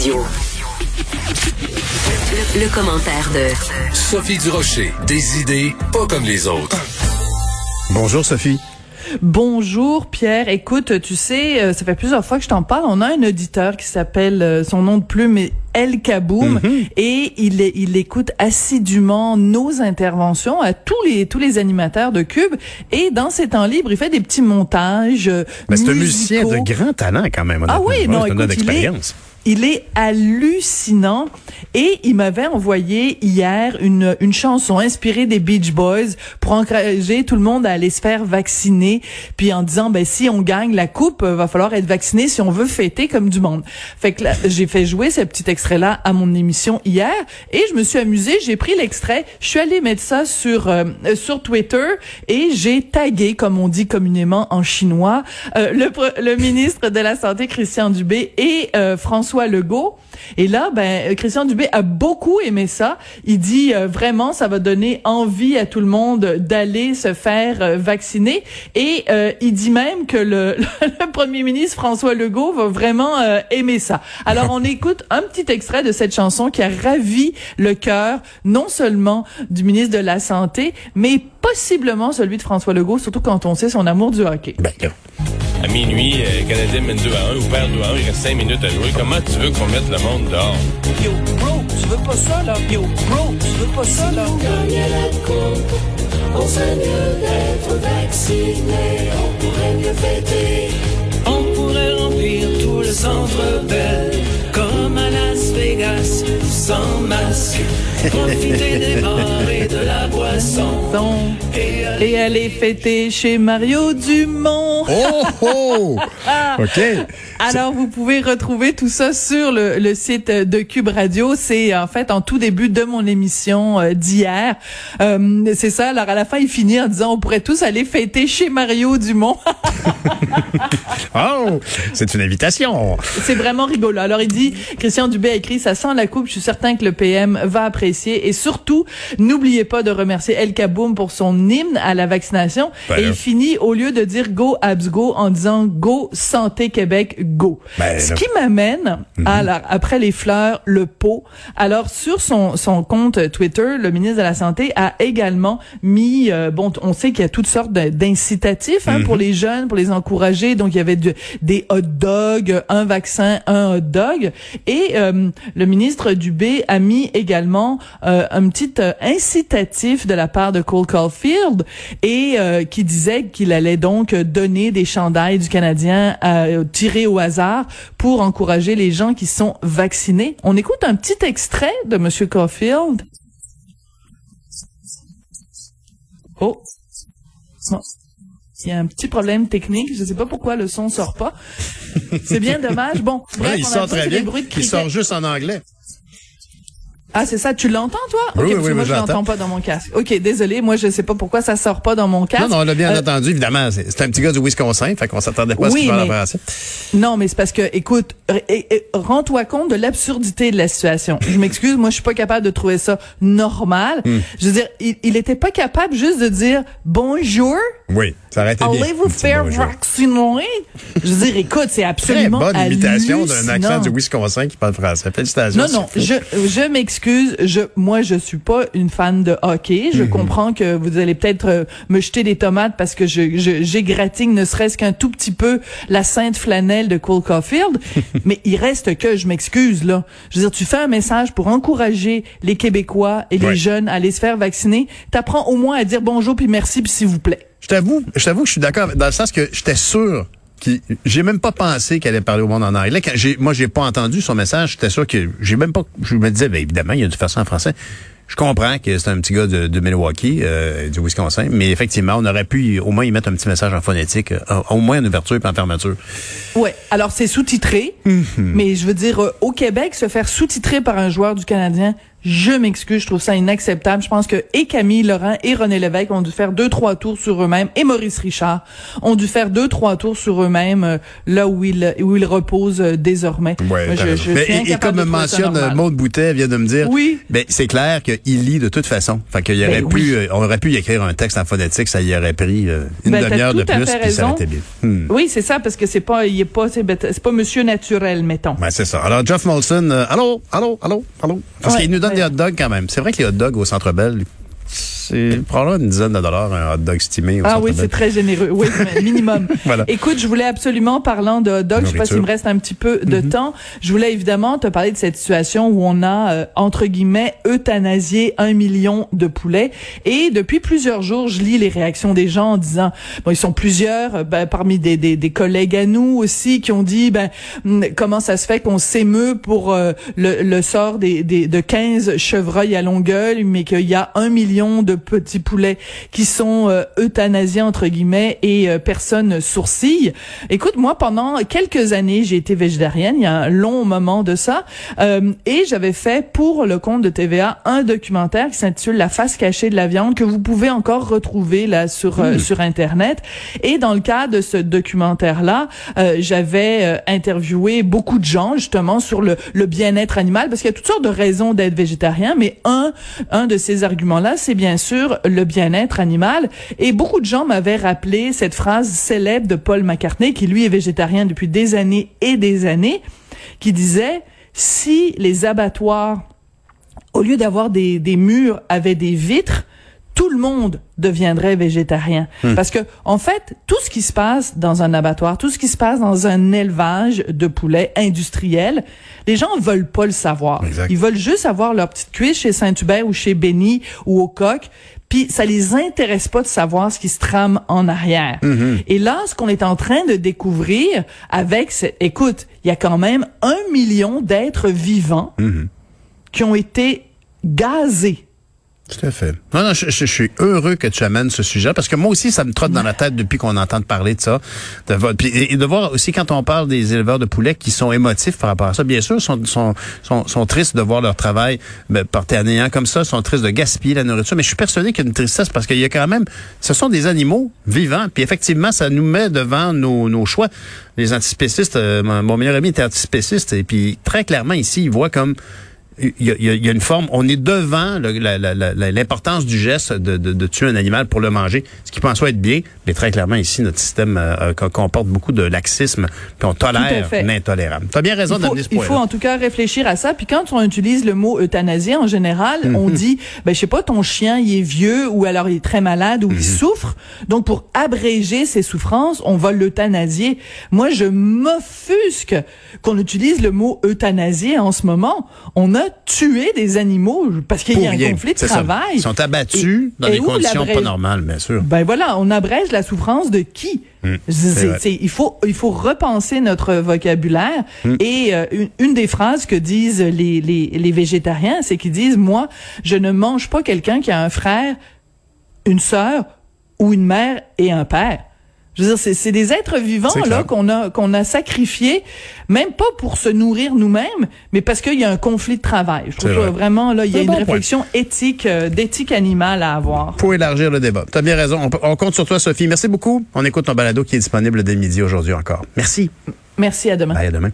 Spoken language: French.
Radio. Le, le commentaire de Sophie Durocher. Des idées pas comme les autres. Bonjour Sophie. Bonjour Pierre. Écoute, tu sais, euh, ça fait plusieurs fois que je t'en parle. On a un auditeur qui s'appelle, euh, son nom de plume est El Kaboum, et il, écoute assidûment nos interventions à tous les tous les animateurs de Cube. Et dans ses temps libres, il fait des petits montages. euh, Ben, c'est un musicien de grand talent quand même. Ah oui, non, écoute, il est, d'expérience. Il est hallucinant. Et il m'avait envoyé hier une, une chanson inspirée des Beach Boys pour encourager tout le monde à aller se faire vacciner. Puis en disant ben si on gagne la coupe euh, va falloir être vacciné si on veut fêter comme du monde. Fait que j'ai fait jouer ce petit extrait là à mon émission hier et je me suis amusée, j'ai pris l'extrait, je suis allée mettre ça sur euh, sur Twitter et j'ai tagué comme on dit communément en chinois euh, le le ministre de la santé Christian Dubé et euh, François Legault. Et là, ben, Christian Dubé a beaucoup aimé ça. Il dit euh, vraiment, ça va donner envie à tout le monde d'aller se faire euh, vacciner. Et euh, il dit même que le, le premier ministre François Legault va vraiment aimer ça. Alors, on écoute un petit extrait de cette chanson qui a ravi le cœur, non seulement du ministre de la Santé, mais possiblement celui de François Legault, surtout quand on sait son amour du hockey. Ben. À minuit, euh, Canadien mène 2 à 1 ou perd 2 à 1, il reste 5 minutes à jouer. Comment tu veux qu'on mette le monde dehors? Yo, bro, tu veux pas ça, là? Yo, bro, tu veux pas ça, là? On pourrait remplir tout le centre masque. Profiter des bars et de la boisson. Et aller et aller fêter chez Mario Dumont. Oh, oh! OK. Alors, vous pouvez retrouver tout ça sur le, le site de Cube Radio. C'est en fait en tout début de mon émission euh, d'hier. Euh, c'est ça. Alors, à la fin, il finit en disant, on pourrait tous aller fêter chez Mario Dumont. Oh! C'est une invitation. c'est vraiment rigolo. Alors, il dit, Christian Dubé a écrit, ça sent la coupe. Je suis certain que le PM va apprécier. Et surtout, n'oubliez pas de remercier El Kaboum pour son hymne à la vaccination. Ben et il finit, au lieu de dire Go Abs Go, en disant Go Santé Québec Go. Ben Ce qui m'amène à la- après les fleurs, le pot. Alors, sur son, son compte Twitter, le ministre de la Santé a également mis, euh, bon, on sait qu'il y a toutes sortes d'incitatifs hein, pour les jeunes, pour les encourager. Donc, il y avait de- des hot dogs, un vaccin, un hot dog. Et euh, le ministre Dubé a mis également euh, un petit euh, incitatif de la part de Cole Caulfield et qui disait qu'il allait donc donner des chandails du Canadien tirés au hasard pour encourager les gens qui sont vaccinés. On écoute un petit extrait de Monsieur Caulfield. Oh. Il y a un petit problème technique. Je sais pas pourquoi le son sort pas. C'est bien dommage. Bon, bref, il sort très bien. Il sort juste en anglais. Ah, c'est ça. Tu l'entends, toi? Oui, Ok, oui, parce oui, moi, je l'entends pas dans mon casque. OK, désolé. Moi, je sais pas pourquoi ça sort pas dans mon casque. Non, non, on l'a bien Euh, entendu, évidemment. C'est un petit gars du Wisconsin, fait qu'on s'attendait pas à ce qu'il parle. Non, mais c'est parce que, écoute, rends-toi compte de l'absurdité de la situation. Je m'excuse, moi, je suis pas capable de trouver ça normal. Hmm. Je veux dire, il, il était pas capable juste de dire bonjour, Oui, ça aurait été bien. allez-vous Un petit faire vacciner? Je veux dire, écoute, c'est Très absolument bonne imitation d'un accent du Wisconsin qui parle français. Félicitations. Non, non, je, je m'excuse. Je, moi, je suis pas une fan de hockey. Je comprends que vous allez peut-être euh, me jeter des tomates parce que je, je, j'égratigne ne serait-ce qu'un tout petit peu la sainte flanelle de Cole Caulfield. mais il reste que, je m'excuse, là. Je veux dire, tu fais un message pour encourager les Québécois et les jeunes à aller se faire vacciner. T'apprends au moins à dire bonjour puis merci puis s'il vous plaît. Je t'avoue, je t'avoue que je suis d'accord dans le sens que j'étais sûr qu'il j'ai même pas pensé qu'elle allait parler au monde en anglais. Quand j'ai moi j'ai pas entendu son message, j'étais sûr que j'ai même pas je me disais ben évidemment, il a dû faire ça en français. Je comprends que c'est un petit gars de, de Milwaukee, euh, du Wisconsin, mais effectivement, on aurait pu au moins y mettre un petit message en phonétique, euh, au moins en ouverture et en fermeture. Ouais. Alors c'est sous-titré, mais je veux dire euh, au Québec se faire sous-titrer par un joueur du Canadien, Je m'excuse, je trouve ça inacceptable. Je pense que et Camille Laurent et René Lévesque ont dû faire deux trois tours sur eux-mêmes et Maurice Richard ont dû faire deux trois tours sur eux-mêmes euh, là où ils où ils reposent euh, désormais. Ouais, Moi, t'as je- raison. je Mais- suis et, et comme mentionne normal. Maude Boutet vient de me dire, Oui. ben, c'est clair qu'il lit de toute façon. Fait qu'il y aurait Ben pu, oui. euh, on aurait pu y écrire un texte en phonétique, ça y aurait pris euh, une Ben, demi-heure de plus, puis ça aurait été bien. Hmm. Oui, c'est ça parce que c'est pas il est pas c'est pas monsieur naturel mettons. Ben, c'est ça. Alors, Jeff Molson, euh, allô, allô, allô, allô? Parce Ouais, qu'il nous donne ouais. des hot dogs quand même. C'est vrai que les hot dogs au Centre Bell, c'est probablement une dizaine de dollars un hot dog estimé au Ah oui, c'est très généreux. Oui, minimum. Voilà. Écoute, je voulais absolument, parlant de hot dog, je sais pas s'il me reste un petit peu de temps, je voulais évidemment te parler de cette situation où on a, euh, entre guillemets, euthanasié un million de poulets. Et depuis plusieurs jours, je lis les réactions des gens en disant, bon, ils sont plusieurs, euh, ben, parmi des, des, des collègues à nous aussi, qui ont dit, ben, hum, comment ça se fait qu'on s'émeut pour euh, le, le sort des, des, de 15 chevreuils à Longueuil, mais qu'il y a un million de petits poulets qui sont euh, euthanasiés entre guillemets et euh, personne sourcille. Écoute, moi pendant quelques années, j'ai été végétarienne, il y a un long moment de ça, euh, et j'avais fait pour le compte de TVA un documentaire qui s'intitule La face cachée de la viande que vous pouvez encore retrouver là sur euh, sur internet. Et dans le cadre de ce documentaire là, j'avais euh, interviewé beaucoup de gens justement sur le, le bien-être animal parce qu'il y a toutes sortes de raisons d'être végétarien, mais un un de ces arguments là, c'est bien sûr le bien-être animal. Et beaucoup de gens m'avaient rappelé cette phrase célèbre de Paul McCartney, qui lui est végétarien depuis des années et des années, qui disait si les abattoirs, au lieu d'avoir des murs, avaient des vitres, tout le monde deviendrait végétarien. Parce que, en fait, tout ce qui se passe dans un abattoir, tout ce qui se passe dans un élevage de poulets industriel, les gens veulent pas le savoir. Exact. Ils veulent juste avoir leur petite cuisse chez Saint-Hubert ou chez Benny ou au coq. Puis ça les intéresse pas de savoir ce qui se trame en arrière. Et là, ce qu'on est en train de découvrir avec, ce- écoute, il y a quand même un million d'êtres vivants qui ont été gazés. Tout à fait. Non, non, je, je- je suis heureux que tu amènes ce sujet parce que moi aussi, ça me trotte dans la tête depuis qu'on entend parler de ça. De, et, de voir aussi quand on parle des éleveurs de poulets qui sont émotifs par rapport à ça, bien sûr, sont, sont, sont, tristes de voir leur travail ben, porté à néant comme ça, sont tristes de gaspiller la nourriture. Mais je suis persuadé qu'il y a une tristesse parce qu'il y a quand même, ce sont des animaux vivants. Puis effectivement, ça nous met devant nos, nos choix. Les antispécistes, euh, mon, mon meilleur ami était antispéciste et puis très clairement ici, il voit comme il y, a, il y il y a une forme, on est devant l'importance du geste de, de- de tuer un animal pour le manger, ce qui peut en soi être bien, mais très clairement ici, notre système euh, euh, co- comporte beaucoup de laxisme, puis on tolère l'intolérable. Tu as bien raison Il d'amener ce il point faut en tout cas réfléchir à ça. Puis quand on utilise le mot euthanasie, en général, on dit, ben je sais pas, ton chien il est vieux ou alors il est très malade ou il souffre. Donc pour abréger ses souffrances, on va l'euthanasier. Moi, je m'offusque qu'on utilise le mot euthanasier en ce moment. On a tué des animaux parce qu'il y a un conflit de ça. travail. Ils sont abattus Et- dans et des conditions pas normales, bien sûr. Ben voilà, on abrège la souffrance de qui? C'est- c'est- il faut il faut repenser notre vocabulaire Hmm. et euh, une, une des phrases que disent les les, les végétariens, c'est qu'ils disent moi je ne mange pas quelqu'un qui a un frère, une sœur ou une mère et un père. Je veux dire, c'est, des êtres vivants là qu'on a qu'on a sacrifiés, même pas pour se nourrir nous-mêmes, mais parce qu'il y a un conflit de travail. Je trouve vrai. vraiment là, il y a un une bon point. réflexion éthique, euh, d'éthique animale à avoir. Pour élargir le débat. Tu as bien raison. On compte sur toi, Sophie. Merci beaucoup. On écoute ton balado qui est disponible dès midi aujourd'hui encore. Merci. Merci à demain. Bye, à demain.